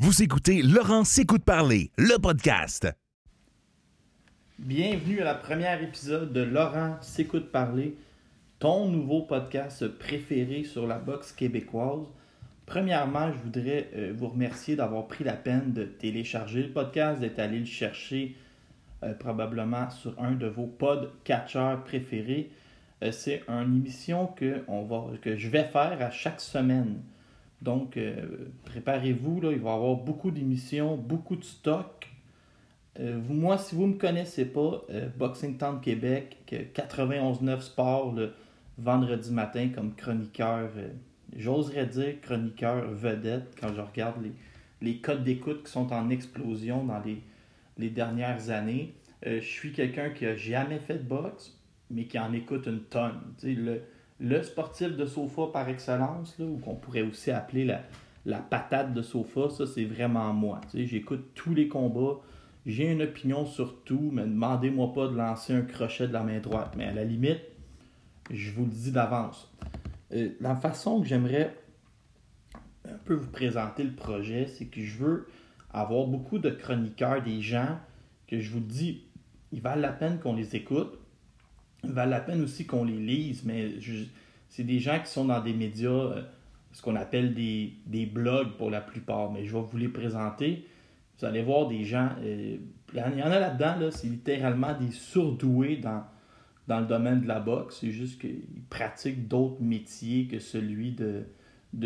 Vous écoutez Laurent s'écoute parler, le podcast. Bienvenue à la première épisode de Laurent s'écoute parler, ton nouveau podcast préféré sur la boxe québécoise. Premièrement, je voudrais euh, vous remercier d'avoir pris la peine de télécharger le podcast, d'être allé le chercher euh, probablement sur un de vos podcatchers préférés. Euh, c'est une émission que, je vais faire à chaque semaine. Donc, préparez-vous, là, il va y avoir beaucoup d'émissions, beaucoup de stock. moi, si vous ne me connaissez pas, Boxing Town Québec, 91.9 Sport, le vendredi matin comme chroniqueur j'oserais dire chroniqueur vedette quand je regarde les, les codes d'écoute qui sont en explosion dans les, les dernières années. Euh, je suis quelqu'un qui a jamais fait de boxe, mais qui en écoute une tonne. le, le sportif de sofa par excellence, ou qu'on pourrait aussi appeler la, patate de sofa, ça c'est vraiment moi. J'écoute tous les combats, j'ai une opinion sur tout, mais demandez-moi pas de lancer un crochet de la main droite. Mais à la limite, je vous le dis d'avance. Euh, la façon que j'aimerais un peu vous présenter le projet, c'est que je veux avoir beaucoup de chroniqueurs, des gens que je vous dis, il valent la peine qu'on les écoute, valent la peine aussi qu'on les lise, mais c'est des gens qui sont dans des médias, euh, ce qu'on appelle des, blogs pour la plupart, mais je vais vous les présenter. Vous allez voir des gens, euh, il y en a là-dedans, là, c'est littéralement des surdoués dans, le domaine de la boxe. C'est juste qu'ils pratiquent d'autres métiers que celui de,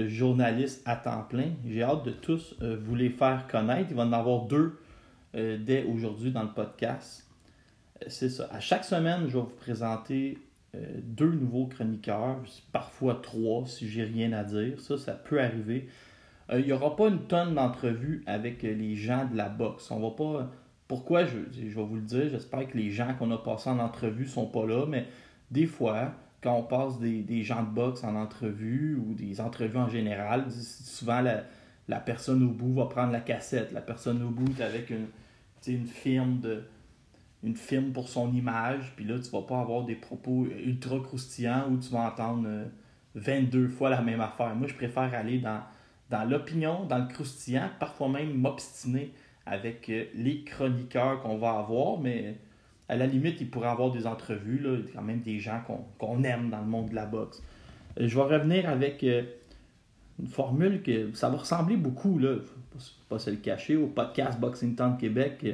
journaliste à temps plein. J'ai hâte de tous euh, vous les faire connaître. Il va en avoir deux dès aujourd'hui dans le podcast. Euh, c'est ça. À chaque semaine, je vais vous présenter deux nouveaux chroniqueurs, parfois trois si j'ai rien à dire. Ça, ça peut arriver. Il n'y aura pas une tonne d'entrevues avec les gens de la boxe. On va pas pourquoi, je, vais vous le dire, j'espère que les gens qu'on a passés en entrevue sont pas là, mais des fois, quand on passe des, gens de boxe en entrevue ou des entrevues en général, souvent la, personne au bout va prendre la cassette. La personne au bout est avec une firme de une firme pour son image, puis là, tu vas pas avoir des propos ultra croustillants où tu vas entendre 22 euh, fois la même affaire. Moi, je préfère aller dans, l'opinion, dans le croustillant, parfois même m'obstiner avec euh, les chroniqueurs qu'on va avoir, mais à la limite, il pourrait avoir des entrevues. Là. Quand même des gens qu'on aime dans le monde de la boxe. Euh, je vais revenir avec une formule que ça va ressembler beaucoup, là, faut pas se le cacher, au podcast Boxing Town Québec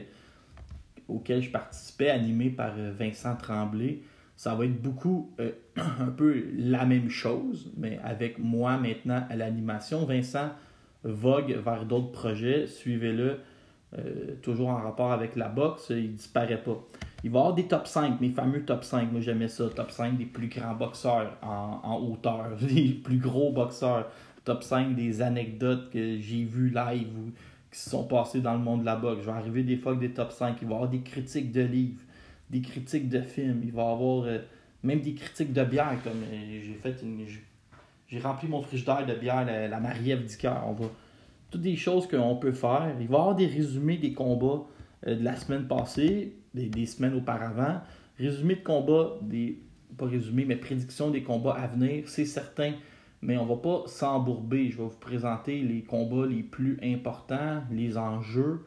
auquel je participais, animé par Vincent Tremblay. Ça va être beaucoup un peu la même chose, mais avec moi maintenant à l'animation. Vincent vogue vers d'autres projets. Suivez-le euh, toujours en rapport avec la boxe, il disparaît pas. Il va y avoir des top 5, mes fameux top 5. Moi, j'aimais ça. Top 5 des plus grands boxeurs en, hauteur, les plus gros boxeurs. Top 5 des anecdotes que j'ai vues live ou qui se sont passées dans le monde de la boxe. Je vais arriver des fois des top 5. Il va y avoir des critiques de livres, des critiques de films. Il va y avoir euh, même des critiques de bière. Comme euh, j'ai fait une. J'ai rempli mon frigidaire de bière, la, la Marie-Ève On va toutes des choses qu'on peut faire. Il va y avoir des résumés des combats euh, de la semaine passée, des, semaines auparavant. Résumé de combats, des, pas résumé, mais prédiction des combats à venir, c'est certain. Mais on va pas s'embourber. Je vais vous présenter les combats les plus importants, les enjeux.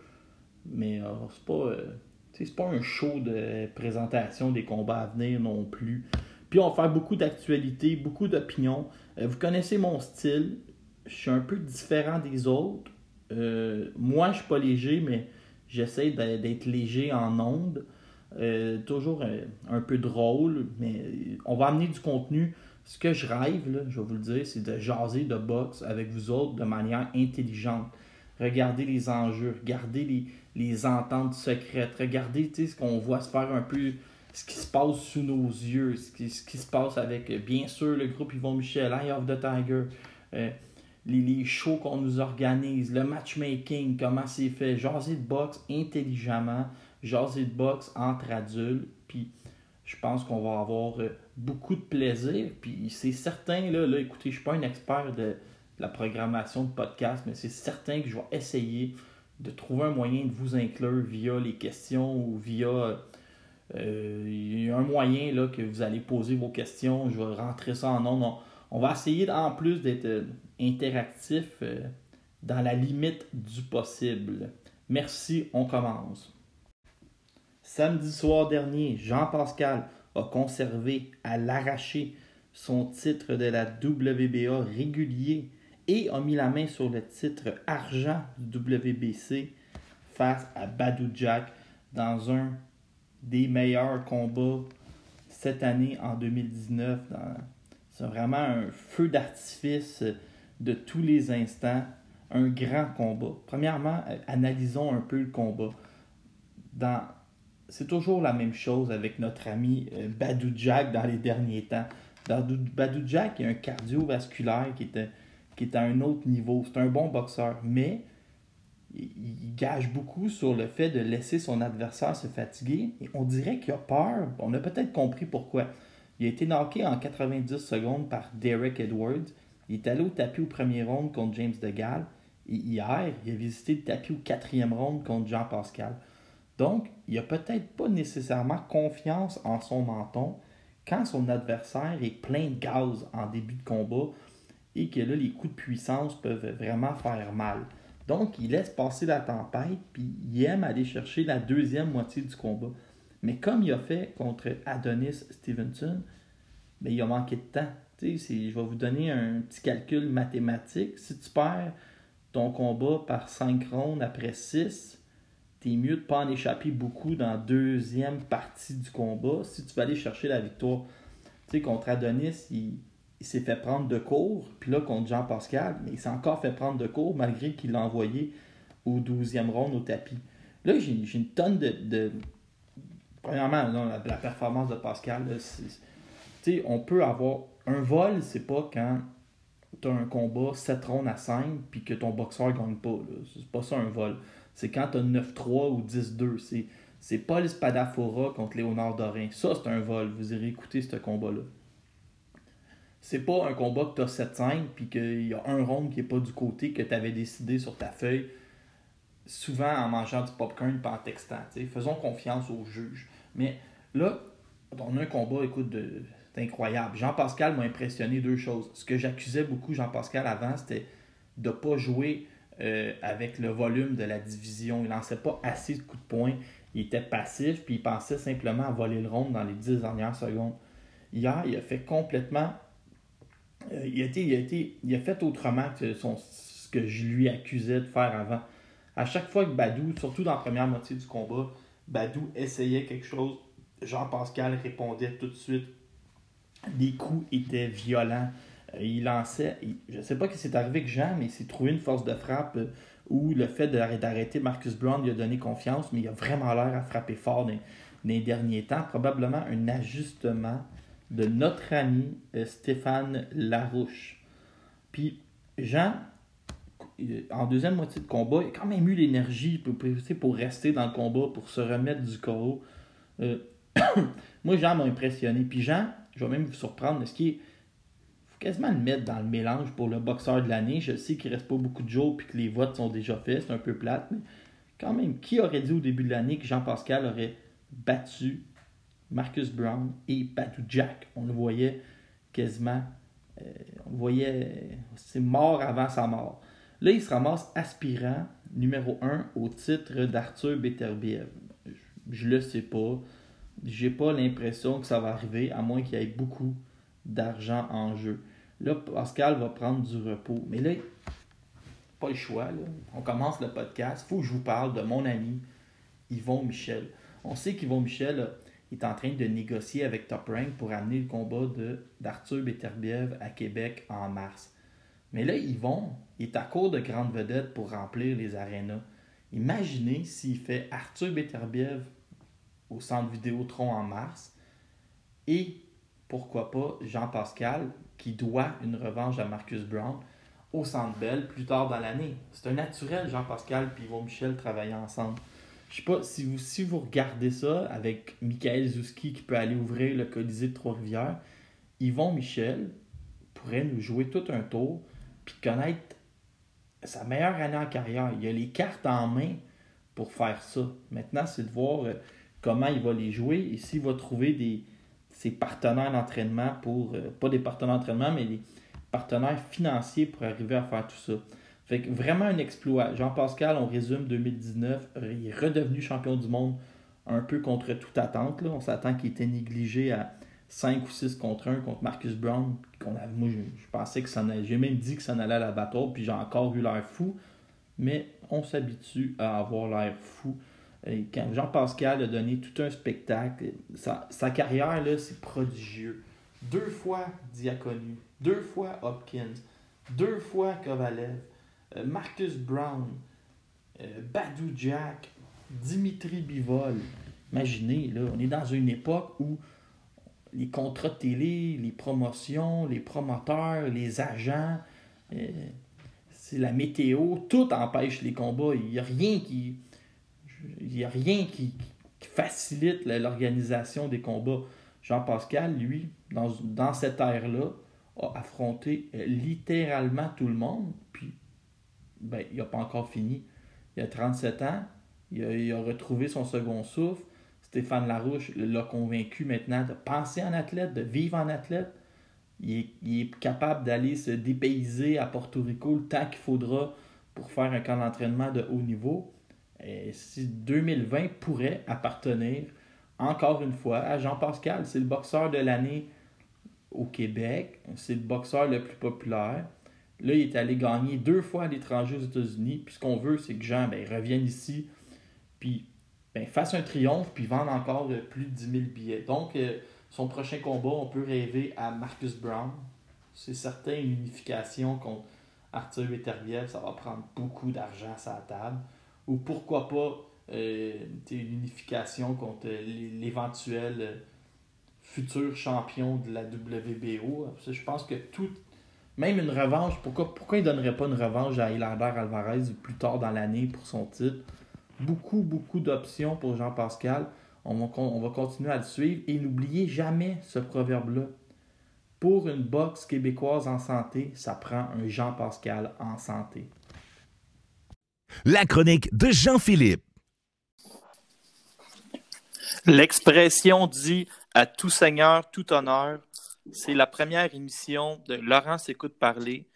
Mais euh, c'est pas, euh, c'est pas un show de présentation des combats à venir non plus. Puis on va faire beaucoup d'actualités, beaucoup d'opinions. vous connaissez mon style je suis un peu différent des autres. Euh, moi, je suis pas léger, mais j'essaie d'être léger en ondes. Euh, toujours euh, un, peu drôle, mais on va amener du contenu. Ce que je rêve, je vais vous le dire, c'est de jaser de boxe avec vous autres de manière intelligente. Regardez les enjeux, regardez les, les ententes secrètes, regardez ce qu'on voit se faire un peu, ce qui se passe sous nos yeux, ce qui, ce qui se passe avec, bien sûr, le groupe Yvon Michel, Eye of the Tiger les, shows qu'on nous organise, le matchmaking, comment c'est fait, jaser de boxe intelligemment, jaser de boxe entre adultes, puis je pense qu'on va avoir euh, beaucoup de plaisir, puis c'est certain, là, écoutez, je suis pas un expert de, la programmation de podcast, mais c'est certain que je vais essayer de trouver un moyen de vous inclure via les questions ou via euh, un moyen là, que vous allez poser vos questions. Je vais rentrer ça en nom. On, on va essayer, en plus d'être euh, interactif, dans la limite du possible. Merci, on commence. Samedi soir dernier, Jean-Pascal a conservé à l'arraché son titre de la WBA régulier et a mis la main sur le titre argent du WBC face à Badou Jack dans un des meilleurs combats cette année en 2019. C'est vraiment un feu d'artifice de tous les instants, un grand combat. Premièrement, analysons un peu le combat. Dans... C'est toujours la même chose avec notre ami euh, Badou Jack dans les derniers temps. Badou Jack est un cardiovasculaire qui était, qui est à un autre niveau. C'est un bon boxeur, mais il gage beaucoup sur le fait de laisser son adversaire se fatiguer. On dirait qu'il a peur. On a peut-être compris pourquoi. Il a été knocké en 90 secondes par Derek Edwards. Il est allé au tapis au premier round contre James DeGal. Et hier, il a visité le tapis au quatrième round contre Jean Pascal. Donc, il n'a peut-être pas nécessairement confiance en son menton quand son adversaire est plein de gaz en début de combat et que là, les coups de puissance peuvent vraiment faire mal. Donc, il laisse passer la tempête, puis il aime aller chercher la deuxième moitié du combat. Mais comme il a fait contre Adonis Stevenson, ben, il a manqué de temps. je vais vous donner un petit calcul mathématique. Si tu perds ton combat par 5 rondes après 6, t'es mieux de pas en échapper beaucoup dans la deuxième partie du combat si tu vas aller chercher la victoire. Tu sais, contre Adonis, il, s'est fait prendre de cours, puis là, contre Jean-Pascal, mais il s'est encore fait prendre de cours malgré qu'il l'a envoyé au 12e round au tapis. Là, j'ai une tonne de. Premièrement, la, performance de Pascal, sais, on peut avoir. Un vol, c'est pas quand tu as un combat 7 rounds à 5 puis que ton boxeur gagne pas. C'est pas ça un vol. C'est quand tu as 9-3 ou 10-2. C'est Paul Spadafora contre Léonard Dorin. Ça, c'est un vol. Vous irez écouter ce combat-là c'est pas un combat que tu as 7-5 puis qu'il y a un round qui est pas du côté que tu avais décidé sur ta feuille, souvent en mangeant du popcorn et en textant. Faisons confiance aux juges. Mais là, on a un combat, écoute, c'est incroyable. Jean-Pascal m'a impressionné deux choses. Ce que j'accusais beaucoup Jean-Pascal avant, c'était de ne pas jouer euh, avec le volume de la division. Il lançait pas assez de coups de poing. Il était passif, puis il pensait simplement à voler le round dans les 10 dernières secondes. Hier, il a fait complètement euh, il, a été, il, a été, il a fait autrement que ce que je lui accusais de faire avant. À chaque fois que Badou, surtout dans la première moitié du combat, Badou essayait quelque chose, Jean-Pascal répondait tout de suite. Les coups étaient violents. Euh, il lançait. je ne sais pas ce qui s'est arrivé avec Jean, mais il s'est trouvé une force de frappe euh, où le fait d'arrêter Marcus Brown lui a donné confiance, mais il a vraiment l'air à frapper fort dans les derniers temps. Probablement un ajustement de notre ami euh, Stéphane Larouche. Puis Jean, en deuxième moitié de combat, il a quand même eu l'énergie pour, rester dans le combat, pour se remettre du. Euh, moi, Jean m'a impressionné. Puis Jean, je vais même vous surprendre, ce qui est quasiment le mettre dans le mélange pour le boxeur de l'année. Je sais qu'il reste pas beaucoup de jours et que les votes sont déjà faits, c'est un peu plate, quand même, qui aurait dit au début de l'année que Jean-Pascal aurait battu Marcus Brown et Badou Jack? On le voyait quasiment, euh, on le voyait, c'est mort avant sa mort. Là, il se ramasse aspirant numéro 1 au titre d'Arthur Beterbiev. Je, ne le sais pas. J'ai pas l'impression que ça va arriver, à moins qu'il y ait beaucoup d'argent en jeu. Là, Pascal va prendre du repos. Mais là, pas le choix. On commence le podcast. Il faut que je vous parle de mon ami Yvon Michel. On sait qu'Yvon Michel il est en train de négocier avec Top Rank pour amener le combat d'Arthur Beterbiev à Québec en mars. Mais là, il est à court de grandes vedettes pour remplir les arénas. Imaginez s'il fait Arthur Beterbiev au centre Vidéotron en mars et pourquoi pas Jean-Pascal qui doit une revanche à Marcus Brown au Centre Bell plus tard dans l'année. C'est un naturel Jean-Pascal et Yvon Michel travailler ensemble. Je sais pas, si vous, si vous regardez ça avec Michael Zouski qui peut aller ouvrir le Colisée de Trois-Rivières, Yvon Michel pourrait nous jouer tout un tour puis connaître sa meilleure année en carrière. Il a les cartes en main pour faire ça. Maintenant, c'est de voir euh, comment il va les jouer et s'il va trouver des, ses partenaires d'entraînement pour, euh, pas des partenaires d'entraînement, mais des partenaires financiers pour arriver à faire tout ça. Fait que vraiment un exploit. Jean-Pascal, on résume 2019, il est redevenu champion du monde un peu contre toute attente. Là. On s'attend qu'il était négligé à 5 ou 6 contre 1 contre Marcus Brown. A, moi, je, pensais que ça en allait. J'ai même dit que ça en allait à la bataille, puis j'ai encore eu l'air fou. Mais on s'habitue à avoir l'air fou. Quand Jean-Pascal a donné tout un spectacle, sa, sa carrière, là, c'est prodigieux. Deux fois Diaconu, deux fois Hopkins, deux fois Kovalev, euh, Marcus Brown, euh, Badou Jack, Dimitri Bivol. Imaginez, là, on est dans une époque où les contrats de télé, les promotions, les promoteurs, les agents, euh, c'est la météo, tout empêche les combats. Il n'y a rien qui. Il a rien qui, facilite l'organisation des combats. Jean-Pascal, lui, dans, dans cette ère-là, a affronté littéralement tout le monde, puis ben, il n'a pas encore fini. Il a 37 ans, il a, retrouvé son second souffle. Stéphane Larouche l'a convaincu maintenant de penser en athlète, de vivre en athlète. Il est, capable d'aller se dépayser à Porto Rico le temps qu'il faudra pour faire un camp d'entraînement de haut niveau. Et si 2020 pourrait appartenir encore une fois à Jean Pascal, c'est le boxeur de l'année au Québec, c'est le boxeur le plus populaire. Là, il est allé gagner deux fois à l'étranger aux États-Unis. Puis ce qu'on veut, c'est que Jean ben, revienne ici, puis ben, fasse un triomphe, puis vende encore plus de 10 000 billets. Donc, euh, son prochain combat, on peut rêver à Marcus Brown. C'est certain, une unification contre Arthur Beterbiev, ça va prendre beaucoup d'argent à sa table. Ou pourquoi pas euh, une unification contre l'éventuel euh, futur champion de la WBO. Je pense que tout, même une revanche, pourquoi, pourquoi il ne donnerait pas une revanche à Hilander Alvarez plus tard dans l'année pour son titre? Beaucoup, beaucoup d'options pour Jean-Pascal. On va, on va continuer à le suivre. Et n'oubliez jamais ce proverbe-là. Pour une boxe québécoise en santé, ça prend un Jean-Pascal en santé. La chronique de Jean-Philippe. L'expression dit à tout seigneur, tout honneur, c'est la première émission de Laurence Écoute Parler.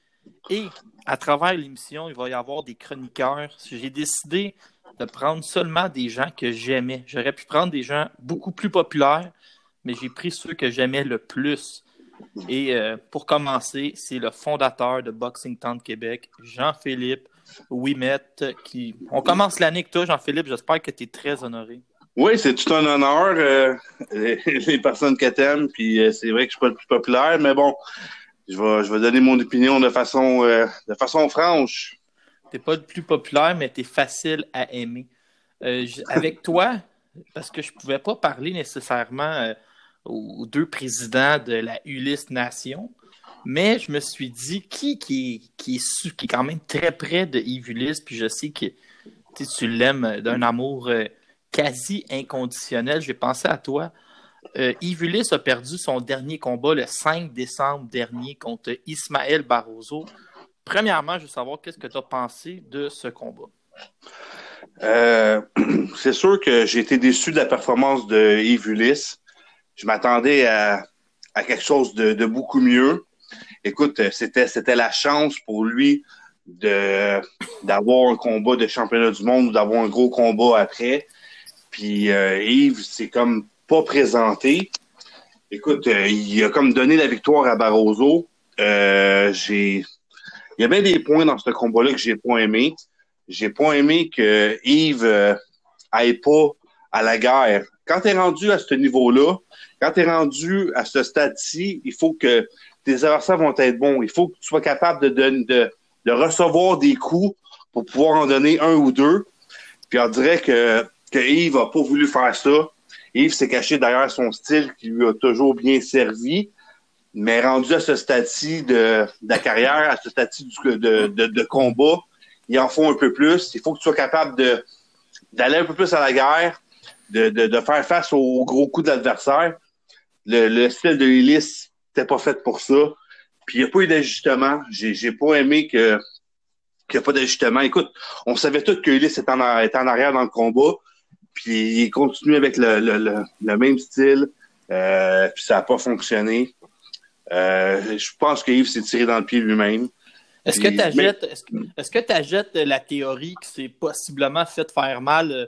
Et à travers l'émission, il va y avoir des chroniqueurs. J'ai décidé de prendre seulement des gens que j'aimais. J'aurais pu prendre des gens beaucoup plus populaires, mais j'ai pris ceux que j'aimais le plus. Et euh, pour commencer, c'est le fondateur de Boxing Town de Québec, Jean-Philippe Ouimet, qui... On commence l'année avec toi, Jean-Philippe. J'espère que tu es très honoré. Oui, c'est tout un honneur, euh, les, personnes que t'aimes, puis euh, c'est vrai que je suis pas le plus populaire, mais bon, je vais, je vais donner mon opinion de façon, euh, de façon franche. T'es pas le plus populaire, mais tu es facile à aimer. avec toi, parce que je pouvais pas parler nécessairement aux deux présidents de la Ulysse Nation, mais je me suis dit qui, qui, qui, est, qui est quand même très près de Ulysse, puis je sais que tu l'aimes d'un amour quasi inconditionnel. J'ai pensé à toi. Euh, Ulysse a perdu son dernier combat le 5 décembre dernier contre Ismaël Barroso. Premièrement, je veux savoir qu'est-ce que tu as pensé de ce combat? Euh, c'est sûr que j'ai été déçu de la performance de Ulysse. Je m'attendais à, quelque chose de, beaucoup mieux. Écoute, c'était, c'était la chance pour lui de, d'avoir un combat de championnat du monde ou d'avoir un gros combat après. Puis euh, Yves, c'est comme pas présenté. Écoute, euh, il a comme donné la victoire à Barroso. Euh, j'ai, il y a bien des points dans ce combat-là que j'ai pas aimé. J'ai pas aimé que Yves aille pas à la guerre. Quand tu es rendu à ce niveau-là, quand tu es rendu à ce stade-ci, il faut que tes adversaires vont être bons. Il faut que tu sois capable de, de, de recevoir des coups pour pouvoir en donner un ou deux. Puis on dirait que que Yves n'a pas voulu faire ça. Yves s'est caché derrière son style qui lui a toujours bien servi. Mais rendu à ce stade-ci de, la carrière, à ce stade-ci de, de, combat, il en faut un peu plus. Il faut que tu sois capable de, d'aller un peu plus à la guerre, de, de, faire face aux gros coups de l'adversaire. Le, le style de l'hélice n'était pas fait pour ça. Puis il n'y a pas eu d'ajustement. J'ai, pas aimé que qu'il n'y a pas d'ajustement. Écoute, on savait tous que était en, était en arrière dans le combat. Puis il continue avec le, le, le, même style. Euh, puis ça n'a pas fonctionné. Euh, je pense que Yves s'est tiré dans le pied lui-même. Est-ce que tu achètes, est-ce, que, la théorie que c'est possiblement fait faire mal euh,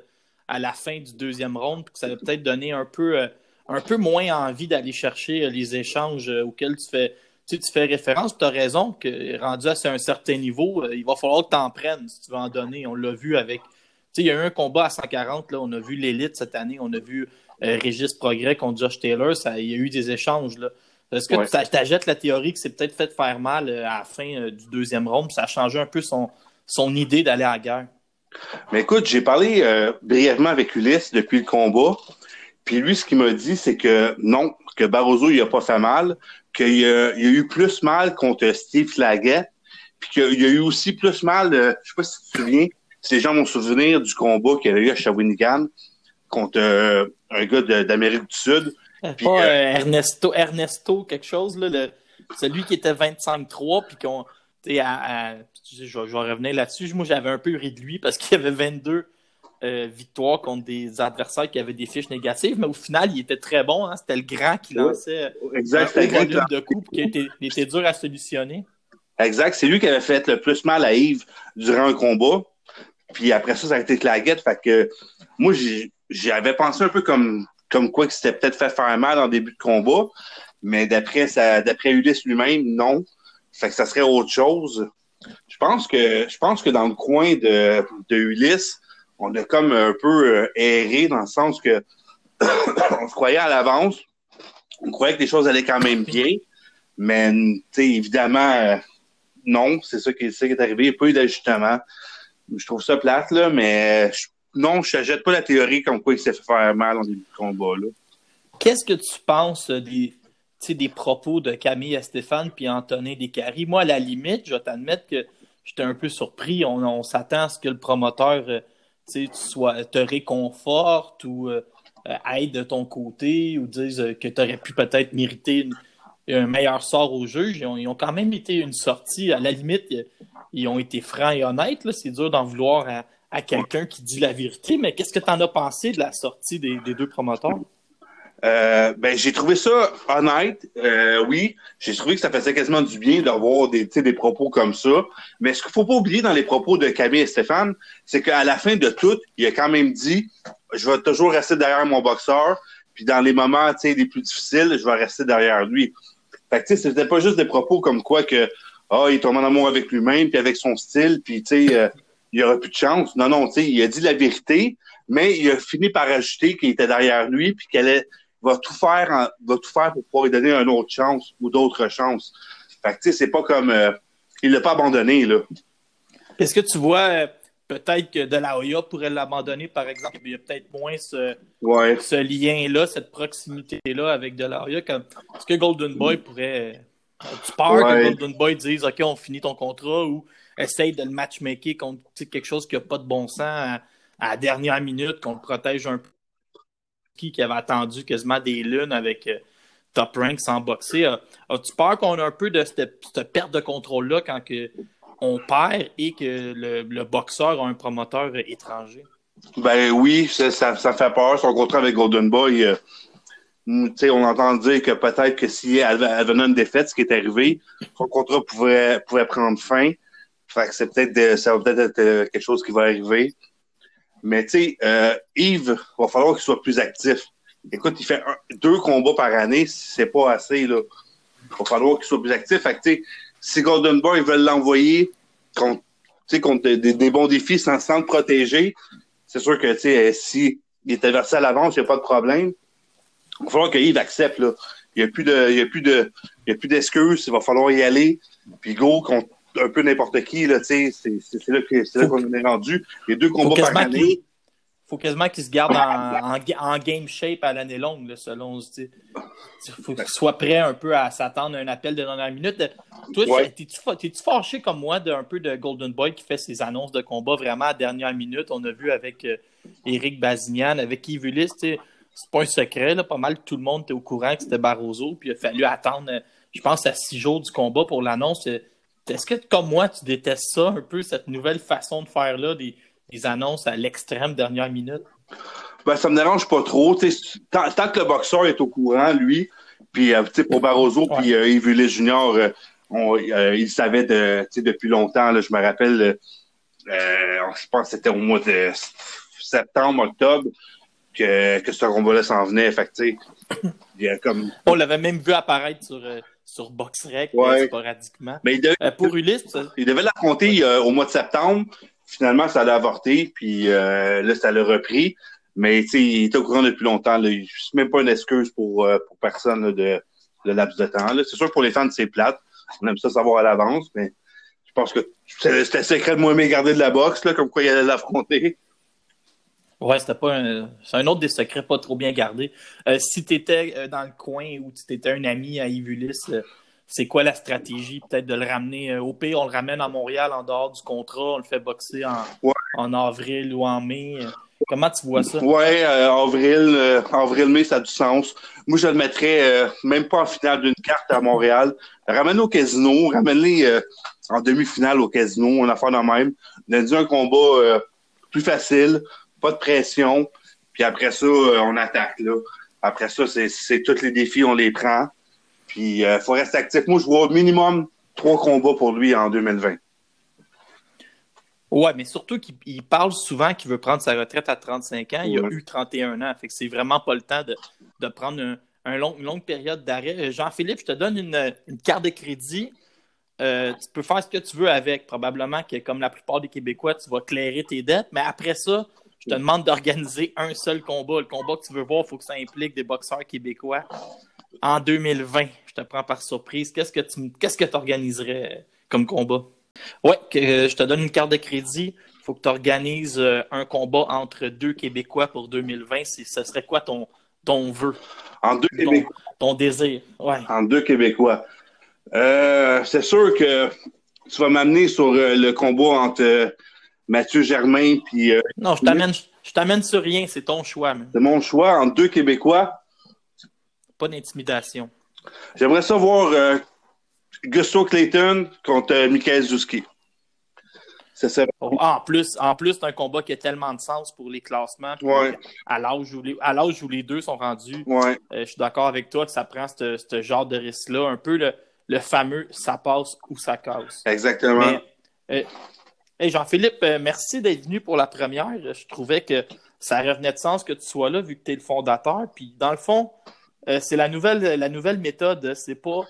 à la fin du deuxième round, que ça va peut-être donner un peu, un peu moins envie d'aller chercher euh, les échanges auxquels tu fais, tu, fais référence? Tu as raison que rendu à un certain niveau, il va falloir que tu en prennes si tu veux en donner. On l'a vu avec. il y a eu un combat à 140, là, on a vu l'élite cette année, on a vu Régis Progrès contre Josh Taylor, ça, il y a eu des échanges. Là. Est-ce que tu t'achètes la théorie que c'est peut-être fait faire mal euh, à la fin euh, du deuxième round, ça a changé un peu son, son idée d'aller à la guerre? Mais écoute, j'ai parlé euh, brièvement avec Ulysse depuis le combat. Puis lui, ce qu'il m'a dit, c'est que non, que Barroso, il a pas fait mal, qu'il a, a, eu plus mal contre Steve Flaggett, puis qu'il y a eu aussi plus mal, je je sais pas si tu te souviens, si les gens vont se souvenir du combat qu'il y a eu à Shawinigan contre un gars d'Amérique du Sud, pas euh, Ernesto, Ernesto quelque chose, là, celui qui était 25-3, puis qu'on. À, je, je, vais revenir là-dessus. Moi, j'avais un peu ri de lui parce qu'il y avait 22 euh, victoires contre des adversaires qui avaient des fiches négatives, mais au final, il était très bon. Hein. C'était le grand qui lançait exact, un volume de coups qui était, était dur à solutionner. Exact. C'est lui qui avait fait le plus mal à Yves durant un combat. Puis après ça, ça a été Claguette. Fait que moi, j'avais pensé un peu comme comme quoi que c'était peut-être fait faire mal en début de combat, mais d'après d'après Ulysse lui-même, non. Fait que ça serait autre chose. Je pense que je pense que dans le coin de, de Ulysse, on a comme un peu euh, erré dans le sens que on se croyait à l'avance, on croyait que les choses allaient quand même bien, mais évidemment, euh, non, c'est ça, qui, est arrivé. Il n'y a pas eu d'ajustement. Je trouve ça plate, là, mais je non, je ne jette pas la théorie comme quoi il s'est fait faire mal en début de combat. Qu'est-ce que tu penses des, des propos de Camille Stéphane puis Antonin Descaries? Moi, à la limite, je vais t'admettre que j'étais un peu surpris. On, s'attend à ce que le promoteur euh, soit, te réconforte ou euh, aide de ton côté ou dise que tu aurais pu peut-être mériter un meilleur sort au juge. Ils ont, quand même été une sortie. À la limite, ils, ont été francs et honnêtes. C'est dur d'en vouloir à, à quelqu'un qui dit la vérité, mais qu'est-ce que tu en as pensé de la sortie des, deux promoteurs? Euh, ben, j'ai trouvé ça honnête, euh, oui. J'ai trouvé que ça faisait quasiment du bien d'avoir des, des propos comme ça. Mais ce qu'il faut pas oublier dans les propos de Camille et Stéphane, c'est qu'à la fin de tout, il a quand même dit Je vais toujours rester derrière mon boxeur, puis dans les moments les plus difficiles, je vais rester derrière lui. Fait que c'était pas juste des propos comme quoi que oh, il est tombé en amour avec lui-même, puis avec son style, puis. Euh, il n'y aura plus de chance. Non, non, il a dit la vérité, mais il a fini par ajouter qu'il était derrière lui, puis qu'elle va tout faire, va tout faire pour pouvoir lui donner une autre chance ou d'autres chances. Fait que, tu sais, c'est pas comme, euh, il l'a pas abandonné, là. Est-ce que tu vois, euh, peut-être que De La Hoya pourrait l'abandonner, par exemple, il y a peut-être moins ce, ce lien-là, cette proximité-là avec De La Hoya. Est-ce que Golden Boy pourrait, tu peur que Golden Boy dise, OK, on finit ton contrat, ou essaye de le matchmaker contre quelque chose qui n'a pas de bon sens à, la dernière minute, qu'on le protège un peu. Qui avait attendu quasiment des lunes avec euh, Top Rank sans boxer. As-tu peur qu'on ait un peu de cette, perte de contrôle-là quand que on perd et que le, boxeur a un promoteur étranger? Ben oui, ça, fait peur. Son contrat avec Golden Boy, euh, on entend dire que peut-être que si elle, venait une défaite, ce qui est arrivé, son contrat pouvait, prendre fin. C'est peut-être ça va peut-être être euh, quelque chose qui va arriver. Mais tu sais, euh, Yves, va falloir qu'il soit plus actif. Écoute, il fait deux combats par année, c'est pas assez, là. Va falloir qu'il soit plus actif. Fait que, si Golden Boy veulent l'envoyer contre, contre des, bons défis sans, sans le protéger, c'est sûr que, tu sais, si il est versé à l'avance, il n'y a pas de problème. Il va falloir que Yves accepte, là. Il n'y a plus de, il y a plus de, il a plus d'excuses. Il va falloir y aller. Puis go, contre un peu n'importe qui, là, tu sais, c'est là qu'on est rendu. Les deux combats par année. Il faut quasiment qu'il se garde en, en, game shape à l'année longue, là, selon. Il faut qu'il soit prêt un peu à s'attendre à un appel de dernière minute. Toi, t'es-tu fâché comme moi d'un peu de Golden Boy qui fait ses annonces de combat vraiment à dernière minute? On a vu avec euh, Eric Bazignan, avec Yves Ulysse, c'est pas un secret, là, pas mal tout le monde était au courant que c'était Barroso, puis il a fallu attendre, je pense, à six jours du combat pour l'annonce. Est-ce que, comme moi, tu détestes ça un peu, cette nouvelle façon de faire là, des, annonces à l'extrême dernière minute? Ben, ça me dérange pas trop. Tant, tant, que le boxeur est au courant, lui, puis euh, pour Barroso, puis euh, Yves Junior, euh, on, euh, il savait de, depuis longtemps. Là, je me rappelle, je pense que c'était au mois de septembre, octobre, que, que ce combat-là s'en venait. Fait comme... On l'avait même vu apparaître sur, sur BoxRec sporadiquement. Mais il devait, euh, pour Ulysse, il devait l'affronter au mois de septembre. Finalement, ça l'a avorté, puis là, ça l'a repris. Mais il était au courant depuis longtemps. Là. C'est même pas une excuse pour, pour personne de le laps de temps. C'est sûr pour les fans, c'est plate. On aime ça savoir à l'avance, mais je pense que c'était secret de moi aimer garder de la boxe, là, comme quoi il allait l'affronter. Ouais, c'était pas un... C'est un autre des secrets pas trop bien gardés. Euh, si tu étais euh, dans le coin ou tu étais un ami à Ivulis, euh, c'est quoi la stratégie? Peut-être de le ramener au pays, on le ramène à Montréal en dehors du contrat, on le fait boxer en, en avril ou en mai. Comment tu vois ça? Oui, euh, avril, euh, avril-mai, ça a du sens. Moi, je le mettrais euh, même pas en finale d'une carte à Montréal. Ramène au casino, ramène-les en demi-finale au casino, on a fait de même. Donne un combat plus facile, pas de pression. Puis après ça, on attaque. Là. Après ça, c'est tous les défis, on les prend. Puis il faut rester actif. Moi, je vois au minimum trois combats pour lui en 2020. Ouais, mais surtout qu'il parle souvent qu'il veut prendre sa retraite à 35 ans. Il a eu 31 ans. Fait que c'est vraiment pas le temps de, prendre un, long, une longue période d'arrêt. Euh, Jean-Philippe, je te donne une, carte de crédit. Euh, tu peux faire ce que tu veux avec. Probablement que, comme la plupart des Québécois, tu vas clairer tes dettes. Mais après ça, je te demande d'organiser un seul combat. Le combat que tu veux voir, il faut que ça implique des boxeurs québécois en 2020. Je te prends par surprise. Qu'est-ce que tu qu'est-ce que organiserais comme combat? Oui, euh, je te donne une carte de crédit. Il faut que tu organises euh, un combat entre deux Québécois pour 2020. Ce serait quoi ton, ton vœu? En deux Québécois. Ton désir, ouais. En deux Québécois. Euh, c'est sûr que tu vas m'amener sur le combat entre Mathieu Germain puis. non, je t'amène, je t'amène sur rien, c'est ton choix. C'est mon choix en deux Québécois. Pas d'intimidation. J'aimerais savoir Gusto Clayton contre euh, Michael Zuski. Ça. Oh, en plus, en plus c'est un combat qui a tellement de sens pour les classements. À l'âge où, les, où les deux sont rendus, euh, je suis d'accord avec toi que ça prend ce genre de risque-là. Un peu le, fameux ça passe ou ça casse. Exactement. Euh, Jean-Philippe, merci d'être venu pour la première. Je trouvais que ça revenait de sens que tu sois là vu que tu es le fondateur. Puis dans le fond, c'est la nouvelle, la nouvelle méthode. C'est pas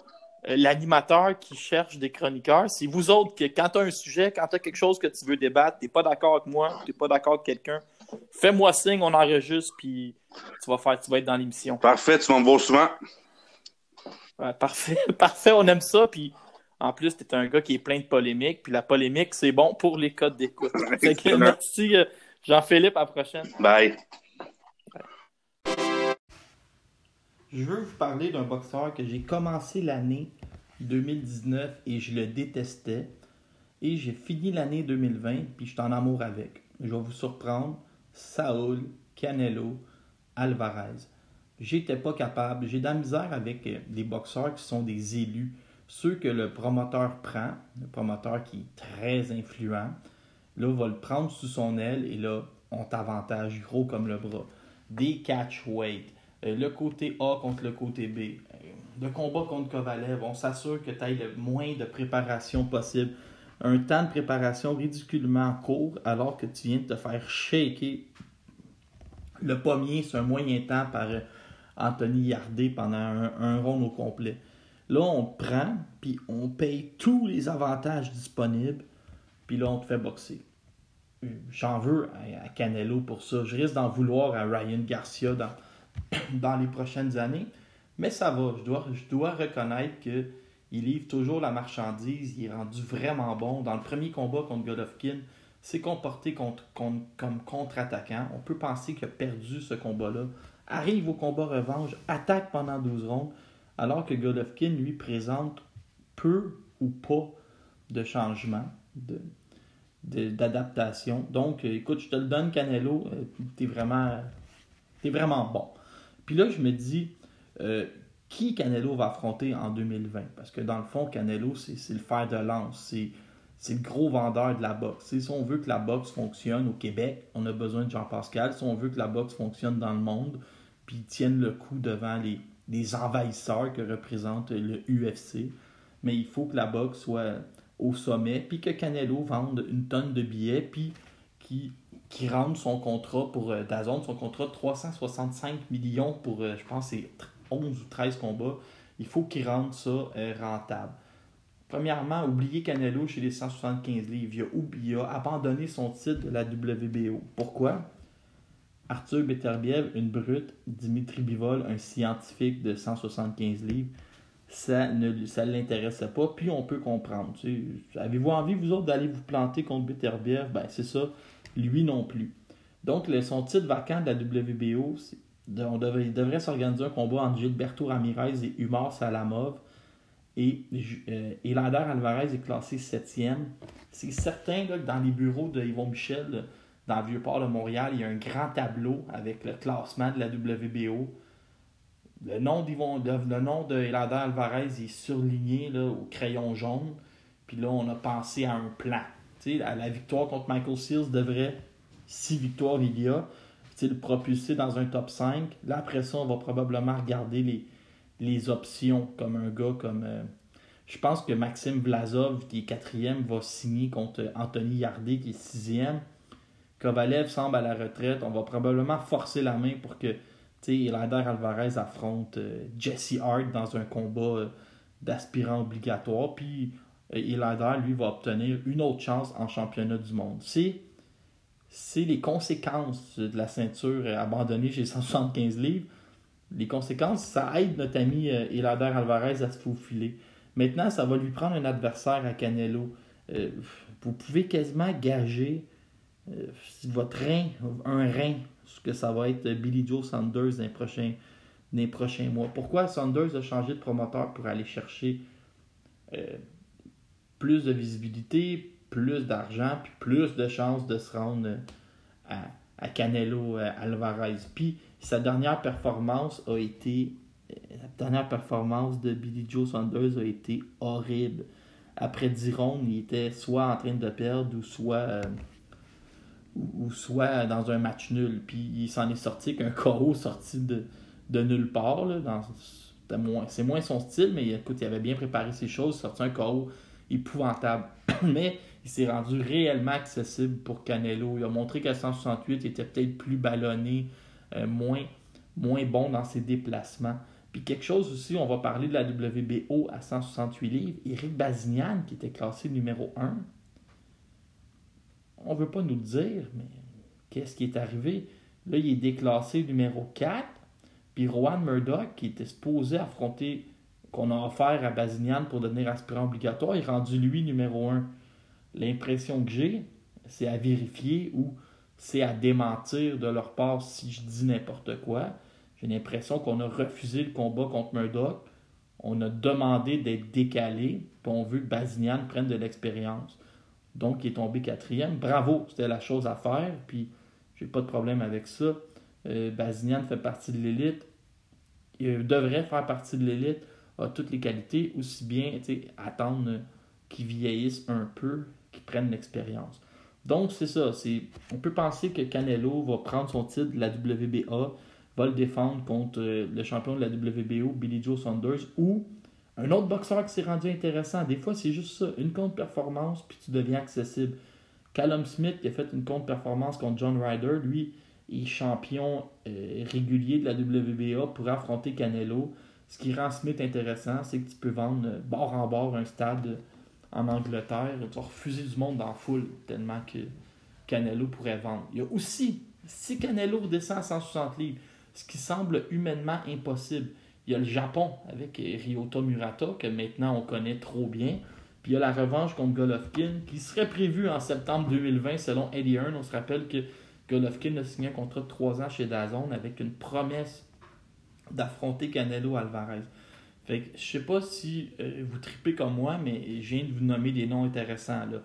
euh, l'animateur qui cherche des chroniqueurs. C'est vous autres que quand tu as un sujet, quand tu as quelque chose que tu veux débattre, tu n'es pas d'accord avec moi, tu n'es pas d'accord avec quelqu'un, fais-moi signe, on enregistre, puis tu vas, faire, tu vas être dans l'émission. Parfait, tu m'envoies souvent. parfait, parfait, on aime ça. Puis en plus, tu es un gars qui est plein de polémiques, puis la polémique, c'est bon pour les codes d'écoute. merci, euh, Jean-Philippe, à la prochaine. Bye. Je veux vous parler d'un boxeur que j'ai commencé l'année 2019 et je le détestais. Et j'ai fini l'année 2020 puis je suis en amour avec. Je vais vous surprendre. Saul Canelo Alvarez. J'étais pas capable. J'ai de la misère avec les boxeurs qui sont des élus. Ceux que le promoteur prend, le promoteur qui est très influent, là, va le prendre sous son aile et là, on t'avantage gros comme le bras. Des catch weight euh, le côté A contre le côté B. Euh, le combat contre Kovalev, on s'assure que tu aies le moins de préparation possible. Un temps de préparation ridiculement court alors que tu viens de te faire shaker le pommier sur un moyen temps par euh, Anthony Yardé pendant un, un au complet. Là, on prend, puis on paye tous les avantages disponibles, puis là, on te fait boxer. J'en veux à Canelo pour ça. Je risque d'en vouloir à Ryan Garcia dans, les prochaines années. Mais ça va, je dois, reconnaître qu'il livre toujours la marchandise, il est rendu vraiment bon. Dans le premier combat contre Golovkin, s'est comporté comme contre-attaquant. On peut penser qu'il a perdu ce combat-là. Arrive au combat revanche, attaque pendant 12 rondes, alors que Golovkin, lui, présente peu ou pas de changement, d'adaptation. Donc, écoute, je te le donne, Canelo, euh, t'es vraiment, es vraiment bon. Puis là, je me dis, euh, qui Canelo va affronter en 2020? Parce que dans le fond, Canelo, c'est le fer de lance. C'est le gros vendeur de la boxe. si on veut que la boxe fonctionne au Québec, on a besoin de Jean-Pascal. Si on veut que la boxe fonctionne dans le monde, puis tienne le coup devant les, les envahisseurs que représente le UFC, mais il faut que la boxe soit au sommet, puis que Canelo vende une tonne de billets, puis qui, rende son contrat pour euh, Dazon, son contrat de 365 millions pour, euh, je pense, c'est 11 ou 13 combats. Il faut qu'il rende ça euh, rentable. Premièrement, oubliez Canelo chez les 175 livres. Il a, il a son titre de la WBO. Pourquoi? Arthur Beterbiev, une brute, Dimitri Bivol, un scientifique de 175 livres, ça ne ça l'intéressait pas, puis on peut comprendre. Avez-vous envie, vous autres, d'aller vous planter contre Beterbiev? Ben, c'est ça. Lui non plus. Donc, son titre vacant de la WBO, on il devrait s'organiser un combat entre Gilberto Ramirez et Umar Salamov. Et euh, Alvarez est classé 7e. C'est certain que dans les bureaux de Yvon Michel, dans le Vieux-Port de Montréal, il y a un grand tableau avec le classement de la WBO. Le nom, le de Alvarez est surligné là, au crayon jaune. Puis là, on a pensé à un plan. la victoire contre Michael Seals devrait, si victoire il y a, le propulser dans un top 5. Là, après ça, on va probablement regarder les, les options comme un gars comme. Euh, je pense que Maxime Vlasov, qui est quatrième, va signer contre Anthony Yardet, qui est sixième. Kovalev semble à la retraite. On va probablement forcer la main pour que Elander Alvarez affronte euh, Jesse Hart dans un combat euh, d'aspirant obligatoire. Puis Elander, lui, va obtenir une autre chance en championnat du monde. C'est c'est les conséquences de la ceinture abandonnée chez 175 livres les conséquences, ça aide notre ami euh, Elader Alvarez à se faufiler. Maintenant, ça va lui prendre un adversaire à Canelo. Euh, vous pouvez quasiment gager euh, votre rein, un rein, ce que ça va être Billy Joe Sanders dans les prochains, prochains mois. Pourquoi Sanders a changé de promoteur pour aller chercher plus de visibilité, plus d'argent, puis plus de chances de se rendre à, à Canelo Alvarez? Puis sa dernière performance a été. La dernière performance de Billy Joe Saunders a été horrible. Après 10 rondes, il était soit en train de perdre ou soit. Euh, ou, soit dans un match nul. Puis il s'en est sorti qu'un KO sorti de, nulle part. c'est moins son style, mais écoute, il avait bien préparé ses choses, sorti un KO épouvantable. mais il s'est rendu réellement accessible pour Canelo. Il a montré qu'à 168, il était peut-être plus ballonné, euh, moins, moins bon dans ses déplacements. Puis quelque chose aussi, on va parler de la WBO à 168 livres. Eric Bazignan, qui était classé numéro 1. On ne veut pas nous le dire, mais qu'est-ce qui est arrivé? Là, il est déclassé numéro 4. Puis Rowan Murdoch, qui était supposé affronter, qu'on a offert à Bazignan pour devenir aspirant obligatoire, est rendu lui numéro 1. L'impression que j'ai, c'est à vérifier ou c'est à démentir de leur part si je dis n'importe quoi. J'ai l'impression qu'on a refusé le combat contre Murdoch. On a demandé d'être décalé, puis on veut que Bazignan prenne de l'expérience. Donc, il est tombé quatrième. Bravo, c'était la chose à faire, puis j'ai pas de problème avec ça. Euh, fait partie de l'élite. Il devrait faire partie de l'élite, a toutes les qualités, aussi bien attendre qu'il vieillisse un peu, qu'il prenne l'expérience. Donc, c'est ça. On peut penser que Canelo va prendre son titre de la WBA, va le défendre contre euh, le champion de la WBO, Billy Joe Saunders, ou un autre boxeur qui s'est rendu intéressant. Des fois, c'est juste ça. Une contre-performance, puis tu deviens accessible. Callum Smith, qui a fait une contre-performance contre John Ryder, lui, est champion euh, régulier de la WBA pour affronter Canelo. Ce qui rend Smith intéressant, c'est que tu peux vendre euh, bord en bord un stade en Angleterre, tu vas refuser du monde dans foule tellement que Canelo pourrait vendre. Il y a aussi, si Canelo descend à 160 livres, ce qui semble humainement impossible, il y a le Japon avec Ryota Murata, que maintenant on connaît trop bien. Puis il y a la revanche contre Golovkin, qui serait prévue en septembre 2020 selon Eddie Hearn. On se rappelle que Golovkin a signé un contrat de 3 ans chez Dazon avec une promesse d'affronter Canelo Alvarez. Fait que je sais pas si euh, vous tripez comme moi, mais je viens de vous nommer des noms intéressants. Là.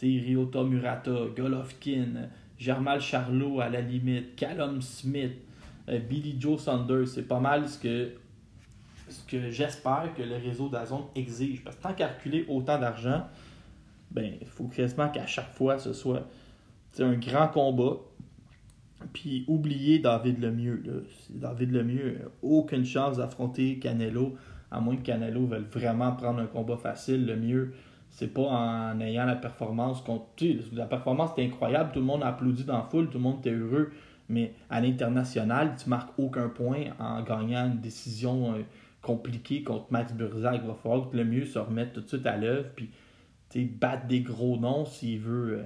Ryota Murata, Golovkin, Germal Charlot à la limite, Callum Smith, euh, Billy Joe Saunders. C'est pas mal ce que, ce que j'espère que le réseau d'Azon exige. Parce que tant qu'à reculer autant d'argent, ben il faut quasiment qu'à chaque fois ce soit un grand combat. Puis oublier David Lemieux. Là. David Lemieux, aucune chance d'affronter Canelo à moins que Canelo veuille vraiment prendre un combat facile, le mieux, c'est pas en ayant la performance contre. la performance était incroyable, tout le monde a applaudi dans la foule, tout le monde était heureux, mais à l'international, tu marques aucun point en gagnant une décision euh, compliquée contre Max Burzak. Il va falloir que le mieux se remette tout de suite à l'œuvre, puis battre des gros noms s'il veut euh,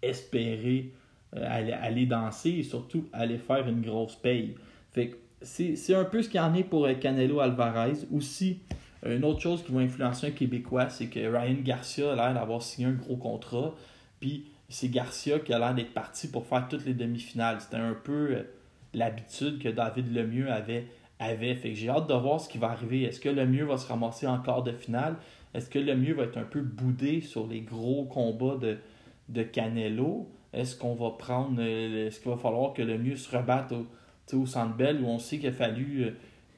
espérer euh, aller, danser et surtout aller faire une grosse paye. Fait c'est un peu ce qu'il en est pour Canelo Alvarez. Aussi, une autre chose qui va influencer un Québécois, c'est que Ryan Garcia a l'air d'avoir signé un gros contrat. Puis c'est Garcia qui a l'air d'être parti pour faire toutes les demi-finales. C'était un peu euh, l'habitude que David Lemieux avait. Avait. Fait que j'ai hâte de voir ce qui va arriver. Est-ce que Lemieux va se ramasser en quart de finale? Est-ce que Lemieux va être un peu boudé sur les gros combats de, de Canelo? Est-ce qu'on va prendre. Euh, est-ce qu'il va falloir que Lemieux se rebatte au, au Centre Bell où on sait qu'il a fallu euh,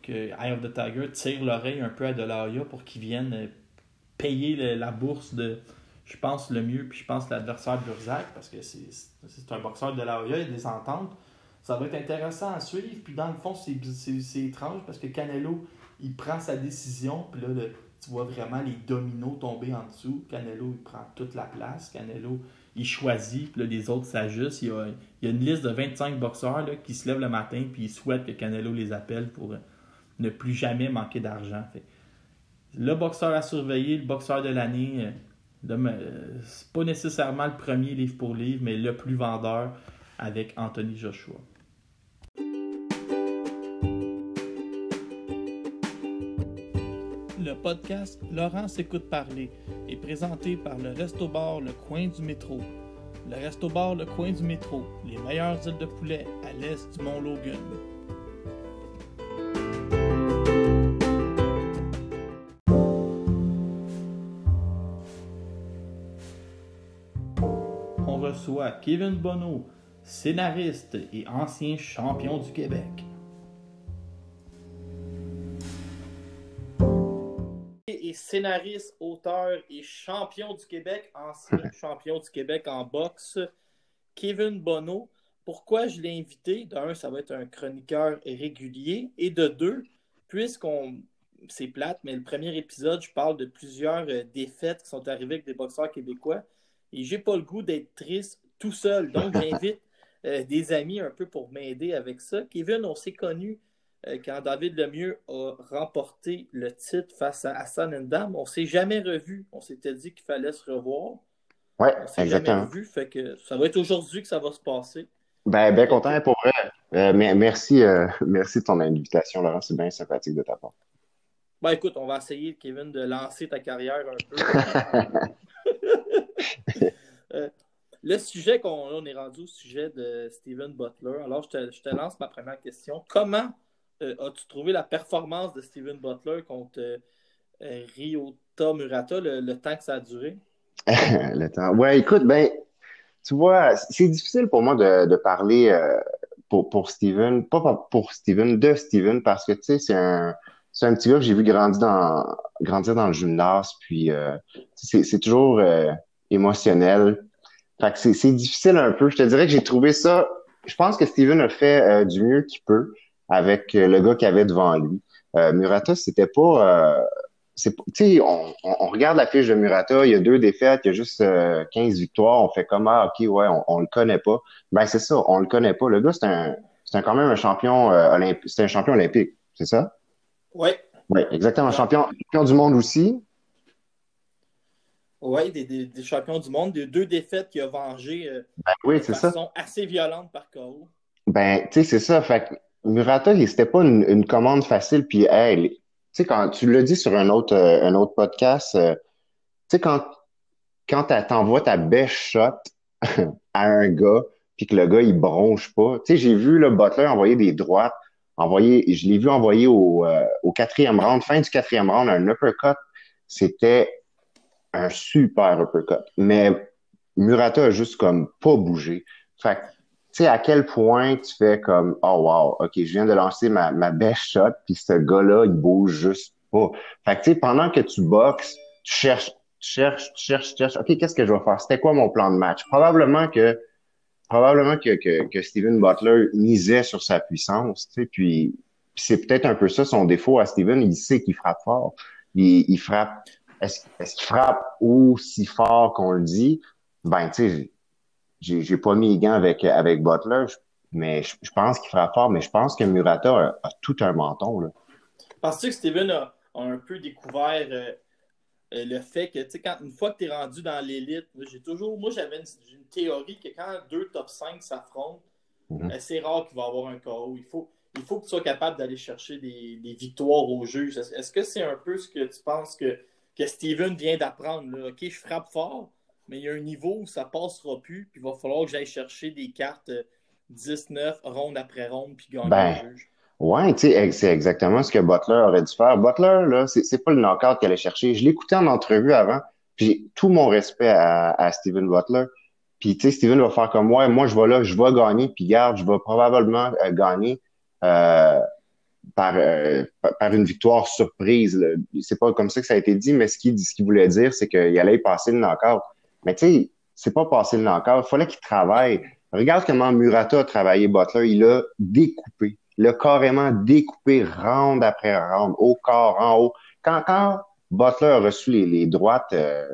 que Eye of the Tiger tire l'oreille un peu à Delaya pour qu'il vienne payer la bourse de je pense, le mieux, puis je pense l'adversaire Burzak, parce que c'est un boxeur de la il y a des ententes. Ça va être intéressant à suivre. Puis dans le fond, c'est étrange parce que Canelo, il prend sa décision, puis là, tu vois vraiment les dominos tomber en dessous. Canelo, il prend toute la place. Canelo, il choisit, puis là, les autres s'ajustent. Il, y a une liste de 25 boxeurs là, qui se lèvent le matin, puis ils souhaitent que Canelo les appelle pour ne plus jamais manquer d'argent. Le boxeur à surveiller, le boxeur de l'année euh, c'est pas nécessairement le premier livre pour livre, mais le plus vendeur avec Anthony Joshua. Podcast Laurence écoute parler est présenté par le Resto Bar Le Coin du Métro. Le Resto Bar Le Coin du Métro, les meilleures îles de poulet à l'est du Mont Logan. reçoit Kevin Bonneau, scénariste et ancien champion du Québec. Scénariste, auteur et champion du Québec, ancien champion du Québec en boxe, Kevin Bonneau. Pourquoi je l'ai invité? D'un, ça va être un chroniqueur régulier. Et de deux, puisqu'on c'est plate, mais le premier épisode, je parle de plusieurs euh, défaites qui sont arrivées avec des boxeurs québécois. Et j'ai pas le goût d'être triste tout seul. Donc, j'invite euh, des amis un peu pour m'aider avec ça. Kevin, on s'est connu euh, quand David Lemieux a remporté le titre face à Hassan Ndam. On s'est jamais revu. On s'était dit qu'il fallait se revoir. Oui, exactement. Jamais revu, fait que ça va être aujourd'hui que ça va se passer. Ben, bien content pour vrai. Euh, merci, merci de ton invitation, Laurent. C'est bien sympathique de ta part. Ben écoute, on va essayer, Kevin, de lancer ta carrière un peu. Euh, le sujet qu'on on est rendu au sujet de Steven Butler. Alors, je te, lance ma première question. Comment euh, as-tu trouvé la performance de Steven Butler contre euh, Ryota Murata, le, temps que ça a duré? le temps. Ouais, écoute, ben, tu vois, c'est difficile pour moi de, parler pour, pour Steven, pas pour Steven, de Steven, parce que, tu sais, c'est un c'est un petit gars que j'ai vu grandir dans, grandir dans le gymnase, puis euh, c'est toujours euh, émotionnel. Fait que c'est difficile un peu. Je te dirais que j'ai trouvé ça. Je pense que Steven a fait euh, du mieux qu'il peut avec le gars qu'il avait devant lui. Murata, c'était pas. tu sais, on, on, regarde la fiche de Murata, il y a deux défaites, il y a juste 15 victoires. On fait comme ah, ok, ouais, on, on le connaît pas. Ben c'est ça, on le connaît pas. Le gars, c'est un, c'est quand même un champion olympique. C'est un champion olympique, c'est ça? Oui. Oui, exactement. Champion, champion du monde aussi. Oui, des, des, champions du monde, des deux défaites qu'il a vengées euh, ben oui, de façon assez violente par KO. Ben, tu sais, c'est ça. Fait Murata, c'était pas une, une, commande facile. Puis, hey, tu sais, quand tu l'as dit sur un autre, euh, un autre podcast, euh, tu sais, quand, quand t'envoies ta best shot à un gars, puis que le gars, il bronche pas. Tu sais, j'ai vu le Butler envoyer des droites envoyé, je l'ai vu envoyer au, euh, au quatrième round, fin du quatrième round, un uppercut. C'était un super uppercut. Mais Murata a juste comme pas bougé. Fait sais, à quel point tu fais comme, oh wow, ok, je viens de lancer ma, ma best shot, puis ce gars-là, il bouge juste pas. Fait que, tu sais, pendant que tu boxes, tu cherches, tu cherches, tu cherches, tu cherches, ok, qu'est-ce que je vais faire? C'était quoi mon plan de match? Probablement que probablement que, que, que Steven Butler misait sur sa puissance, tu sais, puis c'est peut-être un peu ça son défaut à Steven. Il sait qu'il frappe fort. Il, il frappe. Est-ce est qu'il frappe aussi fort qu'on le dit? Ben, tu sais, j'ai, j'ai pas mis les gants avec, avec Butler, mais je, je pense qu'il frappe fort, mais je pense que Murata a, a tout un menton. Là. Penses-tu que Steven a, a un peu découvert euh, euh, le fait que, tu sais, quand une fois que tu es rendu dans l'élite, moi, j'ai toujours, moi, j'avais une, une théorie que quand deux top 5 s'affrontent, Mhm. euh, c'est rare qu'il va y avoir un KO. Il faut, il faut que tu sois capable d'aller chercher des, des victoires au juge. Est-ce est-ce que c'est un peu ce que tu penses que, que Steven vient d'apprendre? là? OK, je frappe fort, mais il y a un niveau où ça passera plus, puis il va falloir que j'aille chercher des cartes euh, 10-9, ronde après ronde, puis gagner Ben, le juge. Ouais, tu sais, ex- c'est exactement ce que Butler aurait dû faire. Butler, là, c'est pas le knockout qu'il allait chercher. Je l'écoutais en entrevue avant, puis j'ai tout mon respect à, à Steven Butler. Puis, tu sais, Steven va faire comme moi, moi, je vais là, je vais gagner, puis garde, je vais probablement euh, gagner euh, par, euh, par une victoire surprise. C'est pas comme ça que ça a été dit, mais ce qu'il ce qu'il voulait dire, c'est qu'il allait y passer le knockout. Mais tu sais, c'est pas passer le knockout, il fallait qu'il travaille. Regarde comment Murata a travaillé Butler, il a découpé. Il a carrément découpé round après round, au corps, en haut. Quand, quand Butler a reçu les, les droites, euh,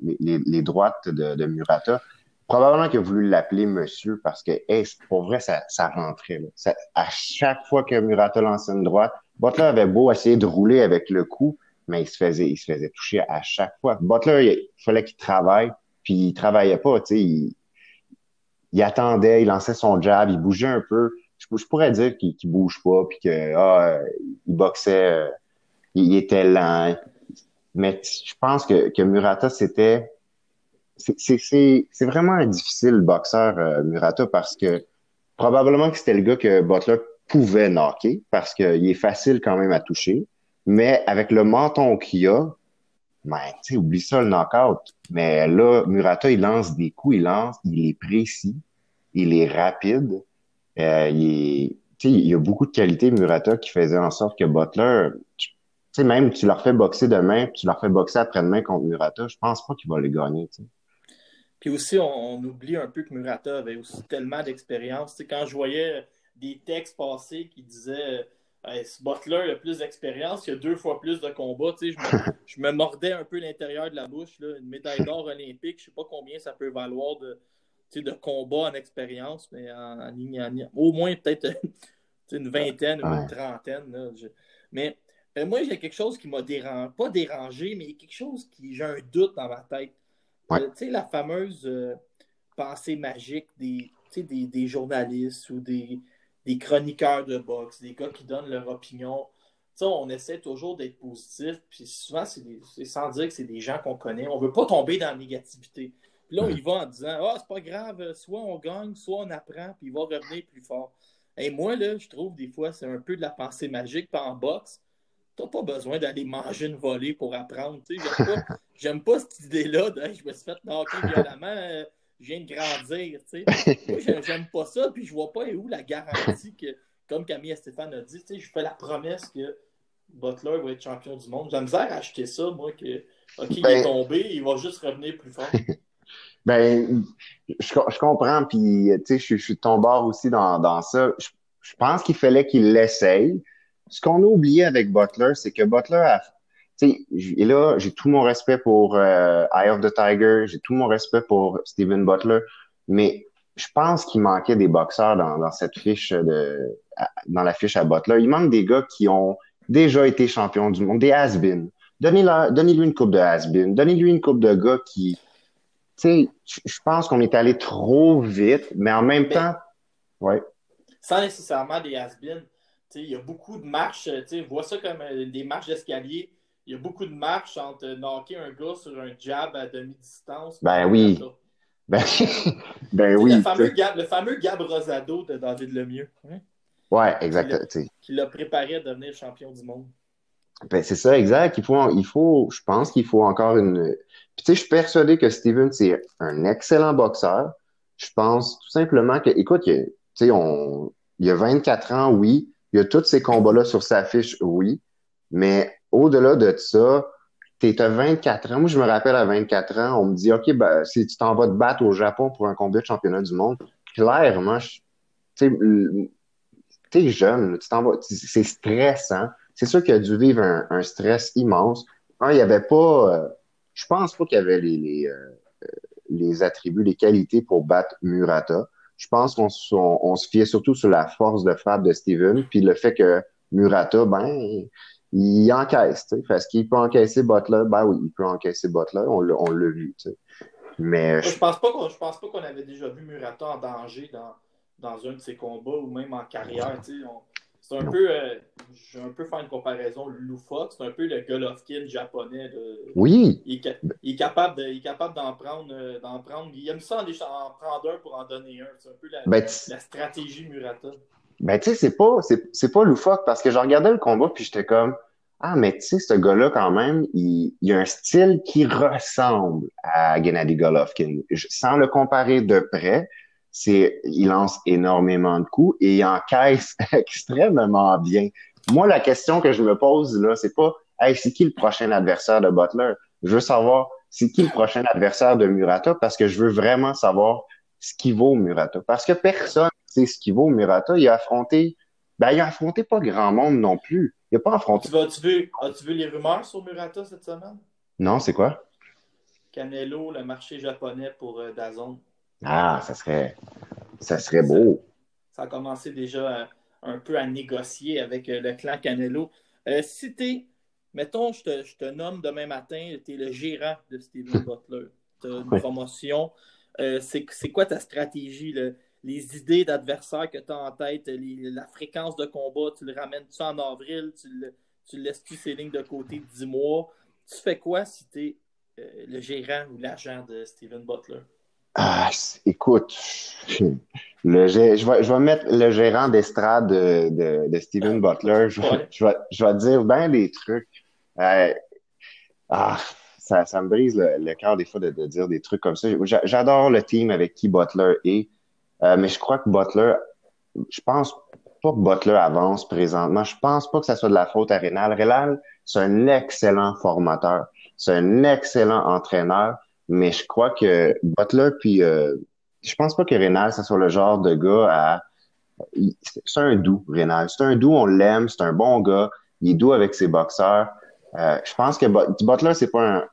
les, les- droites de, de Murata, probablement qu'il a voulu l'appeler monsieur parce que, hey, pour vrai, ça, ça rentrait. là. À chaque fois que Murata lançait une droite, Butler avait beau essayer de rouler avec le coup, mais il se faisait, il se faisait toucher à chaque fois. Butler, il, fallait qu'il travaille, puis il travaillait pas, tu sais, il, il attendait, il lançait son jab, il bougeait un peu. Je, pourrais dire qu'il qu'il bouge pas, puis que ah, il boxait, euh, il, était lent. Mais je pense que, que Murata, c'était c'est vraiment un difficile boxeur, euh, Murata, parce que probablement que c'était le gars que Butler pouvait knocker, parce qu'il est facile quand même à toucher. Mais avec le menton qu'il a, ben, oublie ça, le knockout. Mais là, Murata, il lance des coups, il lance, il est précis, il est rapide. Euh, il y a beaucoup de qualités, Murata, qui faisait en sorte que Butler, tu même tu leur fais boxer demain, tu leur fais boxer après-demain contre Murata, je pense pas qu'il va les gagner. Puis aussi, on, on oublie un peu que Murata avait aussi tellement d'expérience. Quand je voyais des textes passer qui disaient Hey, ce Butler a plus d'expérience, il a deux fois plus de combats, je, me, je me mordais un peu l'intérieur de la bouche. Là. Une médaille d'or olympique, je sais pas combien ça peut valoir de, de combats en expérience, mais en, en, en- au moins peut-être sais, une vingtaine ou une trentaine. là. Je- mais euh, moi, j'ai quelque chose qui m'a dérangé, pas dérangé, mais quelque chose qui, j'ai un doute dans ma tête. Ouais. Euh, tu sais, la fameuse euh, pensée magique des, des journalistes ou des, des chroniqueurs de boxe, des gars qui donnent leur opinion. On essaie toujours d'être positif, puis souvent, c'est sans dire que c'est des gens qu'on connaît. On veut pas tomber dans la négativité. Puis là, on y va en disant Ah, c'est pas grave, soit on gagne, soit on apprend, puis il va revenir plus fort. Et moi, là, je trouve des fois, c'est un peu de la pensée magique. Puis en boxe, t'as pas besoin d'aller manger une volée pour apprendre. J'aime pas, pas cette idée-là de je me suis fait knocker violemment, euh, je viens de grandir. tu sais. Moi, j'aime- pas ça, puis je vois pas où la garantie que, comme Camille et Stéphane a dit, tu sais, je fais la promesse que Butler va être champion du monde. J'ai la misère à acheter ça, moi, que OK, il est Ben- tombé, il va juste revenir plus fort. Ben, je, co- je comprends, puis tu sais, je, suis- je suis de ton bord aussi dans, dans ça. Je, je pense qu'il fallait qu'il l'essaye. Ce qu'on a oublié avec Butler, c'est que Butler a, et là, j'ai tout mon respect pour euh, Eye of the Tiger, j'ai tout mon respect pour Steven Butler, mais je pense qu'il manquait des boxeurs dans, dans cette fiche de, à- dans la fiche à Butler. Il manque des gars qui ont déjà été champions du monde, des. Donnez-leur- Donnez-lui une coupe de has-been, donnez-lui une coupe de gars qui, tu sais, je pense qu'on est allé trop vite, mais en même Mais- temps, ouais, Sans nécessairement des sais, Il y a beaucoup de marches, tu vois ça comme euh, des marches d'escalier. Il y a beaucoup de marches entre euh, knocker un gars sur un jab à demi-distance. Ben oui. Ben, ben oui, le, tu fameux. Gab, le fameux Gab Rosado de David Lemieux, hein, ouais, exact, tu sais. qui l'a préparé à devenir champion du monde. Ben, c'est ça, exact. Il faut, il faut, je pense qu'il faut encore une. Puis, tu sais, je suis persuadé que Steven, c'est un excellent boxeur. Je pense tout simplement que, écoute, il tu sais, on, il y a 24 ans, oui. Il y a tous ces combats-là sur sa fiche, oui. Mais au-delà de ça, t'es à 24 ans. Moi, je me rappelle à 24 ans, on me dit, OK, ben, si tu t'en vas te battre au Japon pour un combat de championnat du monde, clairement, tu t'es jeune, tu t'en vas, c'est stressant. C'est sûr qu'il a dû vivre un, stress immense. Un, il n'y avait pas, euh, je pense pas qu'il y avait les, les, euh, les attributs, les qualités pour battre Murata. Je pense qu'on se fiait surtout sur la force de frappe de Steven, puis le fait que Murata, ben, il encaisse. Parce qu'il peut encaisser Butler, ben oui, il peut encaisser Butler, on l'a on l'a vu. Mais je pense pas qu'on je pense pas qu'on avait déjà vu Murata en danger dans, dans un de ses combats ou même en carrière. On- C'est un peu. euh, je vais un peu faire une comparaison loufoque. C'est un peu le Golovkin japonais. de- oui, il, est, ca- il est capable de- il est capable d'en prendre, euh, d'en prendre. Il aime ça en, prendre un pour en donner un. C'est un peu la, ben, la stratégie Murata. Ben, tu sais, c'est pas, c'est, pas loufoque parce que je regardais le combat puis j'étais comme, ah, mais tu sais, ce gars-là, quand même, il, il a un style qui ressemble à Gennady Golovkin. Je- sans le comparer de près, c'est, il lance énormément de coups et il encaisse extrêmement bien. Moi, la question que je me pose, là, c'est pas, hey, c'est qui le prochain adversaire de Butler? Je veux savoir, c'est qui le prochain adversaire de Murata parce que je veux vraiment savoir ce qui vaut Murata. Parce que personne ce qui vaut Murata. Il a affronté, ben, il a affronté pas grand monde non plus. Il a pas affronté. Tu As-tu vu, les rumeurs sur Murata cette semaine? Non, c'est quoi? Canelo, le marché japonais pour euh, Dazon. Ah, ça serait, ça serait beau. Ça a commencé déjà euh, un peu à négocier avec euh, le clan Canelo. Euh, si t'es, mettons, je te, je te nomme demain matin, tu es le gérant de Steven Butler. Tu as une promotion. Euh, c'est c'est quoi ta stratégie? là? Les idées d'adversaires que tu as en tête, les- la fréquence de combat, tu le ramènes-tu en avril? Tu le, tu le laisses-tu ces lignes de côté 10 mois? Tu fais quoi si tu es le gérant ou l'agent de Steven Butler? Ah, écoute, le, je vais, je vais mettre le gérant d'estrade de, de, de Steven Butler. Je, vais- Ouais. je vais, je vais te dire bien des trucs. Euh, ah, ça, ça me brise le, le cœur des fois de, de dire des trucs comme ça. J'a- J'adore le team avec qui Butler est, euh, mais je crois que Butler, je pense pas que Butler avance présentement. Je pense pas que ça soit de la faute à Rénal. Rénal, c'est un excellent formateur. C'est un excellent entraîneur. Mais je crois que Butler, puis euh, je pense pas que Rénal, ça soit le genre de gars à. C'est un doux, Rénal. C'est un doux, on l'aime, c'est un bon gars. Il est doux avec ses boxeurs. Euh, je pense que But- Butler, c'est pas un.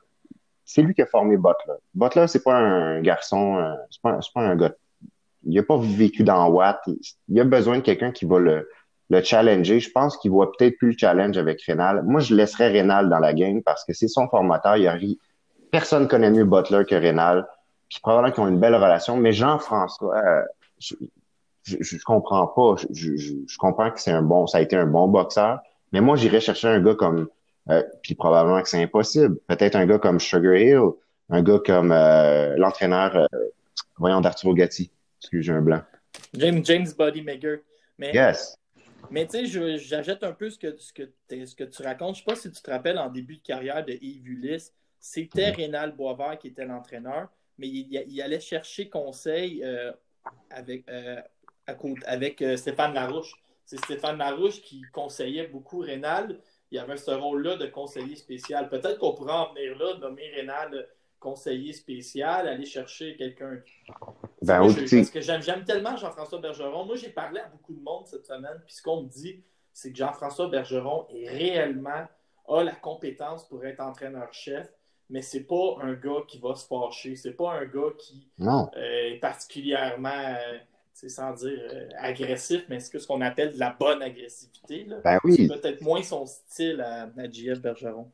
C'est lui qui a formé Butler. Butler, c'est pas un garçon, euh, c'est pas, pas un gars. Il a pas vécu dans Watt. Il, a besoin de quelqu'un qui va le, le challenger. Je pense qu'il voit peut-être plus le challenge avec Rénal. Moi, je laisserais Rénal dans la game parce que c'est son formateur. Il a Personne connaît mieux Butler que Rénal. Puis probablement qu'ils ont une belle relation. Mais Jean-François, euh, je, je, comprends pas. Je, je, je- je comprends que c'est un bon, ça a été un bon boxeur. Mais moi, j'irais chercher un gars comme, euh, puis probablement que c'est impossible. Peut-être un gars comme Sugar Hill, un gars comme euh, l'entraîneur, euh, voyons, d'Arturo Gatti. Excuse, j'ai un blanc. James, James Bodymaker. Mais Yes. Mais tu sais, j'achète un peu ce que, ce, que t'es- ce que tu racontes. Je sais pas si tu te rappelles en début de carrière de Yves Ulysse, c'était Mhm. Rénal Boisvert qui était l'entraîneur, mais il, il allait chercher conseil euh, avec, euh, à côté- avec euh, Stéphane Larouche. C'est Stéphane Larouche qui conseillait beaucoup Rénal. Il y avait ce rôle-là de conseiller spécial. Peut-être qu'on pourrait en venir là, nommer Rénal conseiller spécial, aller chercher quelqu'un Ben, moi, je- parce que j'aime, tellement Jean-François Bergeron. Moi, j'ai parlé à beaucoup de monde cette semaine, puis ce qu'on me dit, c'est que Jean-François Bergeron est réellement a la compétence pour être entraîneur-chef, mais c'est pas un gars qui va se fâcher. C'est pas un gars qui Non. euh, est particulièrement, euh, sans dire euh, agressif, mais c'est ce qu'on appelle de la bonne agressivité. là. Ben C'est oui. peut-être moins son style à, à JF Bergeron.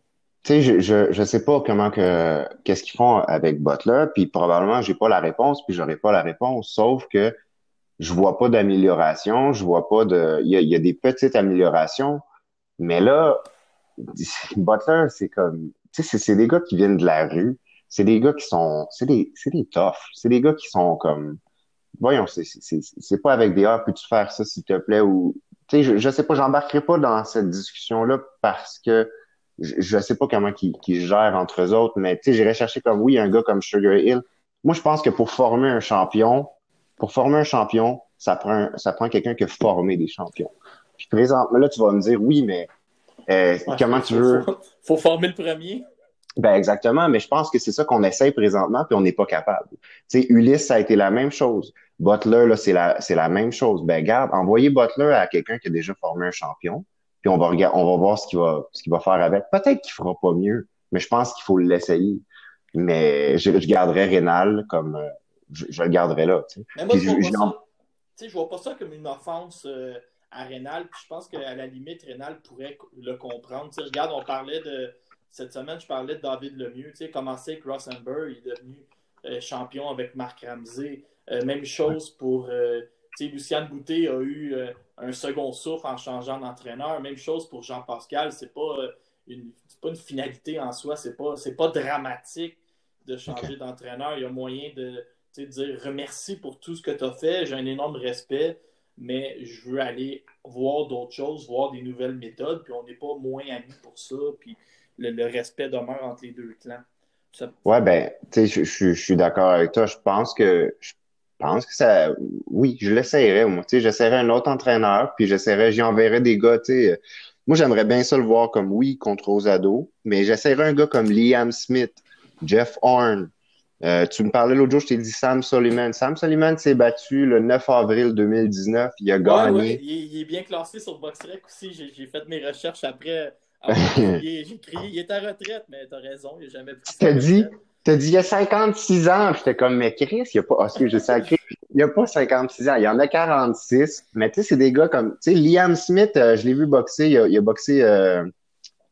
Sais, je, je, je sais pas comment que, qu'est-ce qu'ils font avec Butler, puis probablement j'ai pas la réponse, puis j'aurai pas la réponse, sauf que je vois pas d'amélioration, je vois pas de, il y a, y a des petites améliorations, mais là, Butler, c'est comme, tu sais, c'est, des gars qui viennent de la rue, c'est des gars qui sont, c'est des, c'est des toughs, c'est des gars qui sont comme, voyons, c'est, pas avec des, ah, peux-tu faire ça s'il te plaît, ou, tu sais, je, je sais pas, j'embarquerai pas dans cette discussion-là parce que je, je sais pas comment qu'ils qu'ils gèrent entre eux autres, mais tu sais, j'irais chercher comme oui, un gars comme Sugar Hill. Moi, je pense que pour former un champion, pour former un champion, ça prend ça prend quelqu'un qui a formé des champions. Puis présentement, là, tu vas me dire oui, mais euh, Ouais, comment tu veux. Faut, faut former le premier. Ben exactement, mais je pense que c'est ça qu'on essaye présentement, puis on n'est pas capable. Tu sais, Ulysse, ça a été la même chose. Butler, là, c'est la, c'est la même chose. Ben, garde, envoyez Butler à quelqu'un qui a déjà formé un champion, puis on va regarder, on va voir ce qu'il va, ce qu'il va faire avec. Peut-être qu'il fera pas mieux, mais je pense qu'il faut l'essayer. Mais je, je garderais Rénal comme, euh, je, je le garderais là, tu sais. Mais moi, Puis je vois, je- pas ça, tu sais, je vois pas ça comme une offense euh, à Rénal. Puis je pense qu'à la limite, Rénal pourrait le comprendre. Tu sais, regarde, on parlait de. Cette semaine, je parlais de David Lemieux. Tu sais, commencé avec Rosenberg, il est devenu euh, champion avec Marc Ramsey. Même chose pour. tu sais, Lucien Boutet a eu un second souffle en changeant d'entraîneur. Même chose pour Jean-Pascal. C'est pas, euh, une, c'est pas une finalité en soi. C'est pas, c'est pas dramatique de changer d'entraîneur. Il y a moyen de dire remercie pour tout ce que tu as fait, j'ai un énorme respect, mais je veux aller voir d'autres choses, voir des nouvelles méthodes, puis on n'est pas moins amis pour ça, puis le, le respect demeure entre les deux clans. Ça- Ouais, ben, tu sais, je, suis d'accord avec toi. Je pense que, je pense que ça, oui, je l'essayerais, moi. Tu sais, j'essaierais un autre entraîneur, puis j'essaierais, j'y enverrais des gars, tu sais. Moi, j'aimerais bien ça le voir comme, oui, contre Rosado, mais j'essaierais un gars comme Liam Smith, Jeff Horn. Euh, tu me parlais l'autre jour, je t'ai dit Sam Soliman. Sam Soliman s'est battu le 9 avril 2019. Il a Ouais, gagné. ouais, il, est, il est bien classé sur BoxRec aussi. J'ai fait mes recherches après. J'ai crié, il est à retraite, mais t'as raison, il n'a jamais pris Tu sa t'as dit, retraite. T'as dit, il y a 56 ans. Puis J'étais comme, mais Chris, il y a pas, que je sacré? Il y a pas 56 ans. Il y en a 46. Mais tu sais, c'est des gars comme, tu sais, Liam Smith, euh, je l'ai vu boxer. Il a, il a boxé, euh,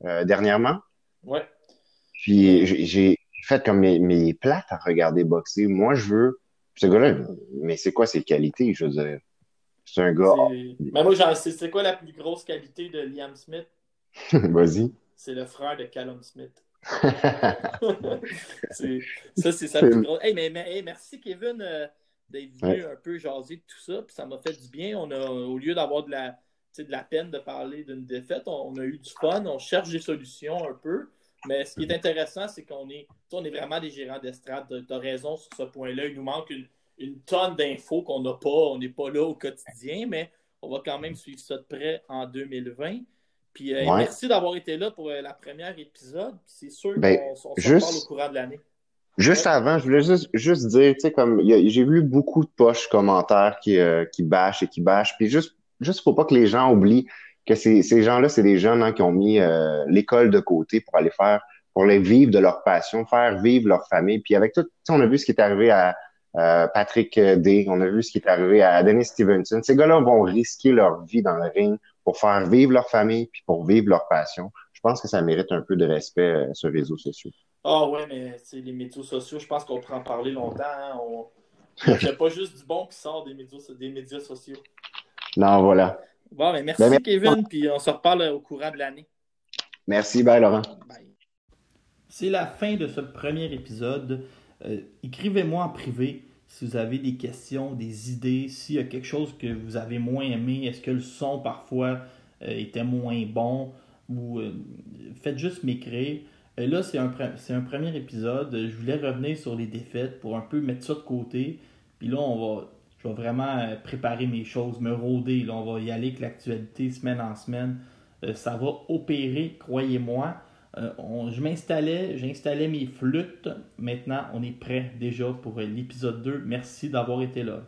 euh, dernièrement. Ouais. Puis j'ai fait comme mes, mes plates à regarder boxer. Moi, je veux, ce gars-là, mais c'est quoi ses qualités? Je veux dire, c'est un gars, Mais moi, j'en sais, c'est quoi la plus grosse qualité de Liam Smith? vas-y. C'est le frère de Callum Smith. C'est- ça, c'est grosse. Hey, mais, mais- hey, merci, Kevin, euh, d'être venu un peu jaser de tout ça. Puis ça m'a fait du bien. On a, au lieu d'avoir de la, de la peine de parler d'une défaite, on, on a eu du fun. On cherche des solutions un peu. Mais ce qui est intéressant, c'est qu'on est, on est vraiment des gérants d'estrade. Tu as raison sur ce point-là. Il nous manque une, une tonne d'infos qu'on n'a pas. On n'est pas là au quotidien, mais on va quand même suivre ça de près en 2020. Puis euh, Ouais. merci d'avoir été là pour euh, la première épisode. C'est sûr Ben, qu'on on s'en juste- parle au courant de l'année. Juste avant, je voulais juste, juste dire, tu sais, comme j'ai vu beaucoup de poches commentaires qui, euh, qui bâchent et qui bâchent. Puis juste, juste faut pas que les gens oublient que ces, ces gens-là, c'est des jeunes hein, qui ont mis euh, l'école de côté pour aller faire, pour aller vivre de leur passion, faire vivre leur famille. Puis avec tout, tu sais, on a vu ce qui est arrivé à euh, Patrick Day, on a vu ce qui est arrivé à Dennis Stevenson. Ces gars-là vont risquer leur vie dans le ring pour faire vivre leur famille puis pour vivre leur passion. Je pense que ça mérite un peu de respect euh, sur les réseaux sociaux. Ah ouais, mais c'est les médias sociaux, je pense qu'on pourrait en parler longtemps. hein. On... Il n'y a pas juste du bon qui sort des médias, des médias sociaux. Non, voilà. Bon, mais merci Ben, merci. Kevin, puis on se reparle au courant de l'année. Merci, bye Laurent. Bye. C'est la fin de ce premier épisode. Euh, Écrivez-moi en privé si vous avez des questions, des idées, s'il y a quelque chose que vous avez moins aimé, est-ce que le son parfois euh, était moins bon, ou euh, faites juste m'écrire. Euh, là, c'est un, un premier épisode. Je voulais revenir sur les défaites pour un peu mettre ça de côté. Puis là, on va, je vais vraiment préparer mes choses, me rôder. Là, on va y aller avec l'actualité semaine en semaine. Ça va opérer, croyez-moi. Euh, on- je m'installais, j'installais mes flûtes. Maintenant, on est prêt déjà pour l'épisode 2. Merci d'avoir été là.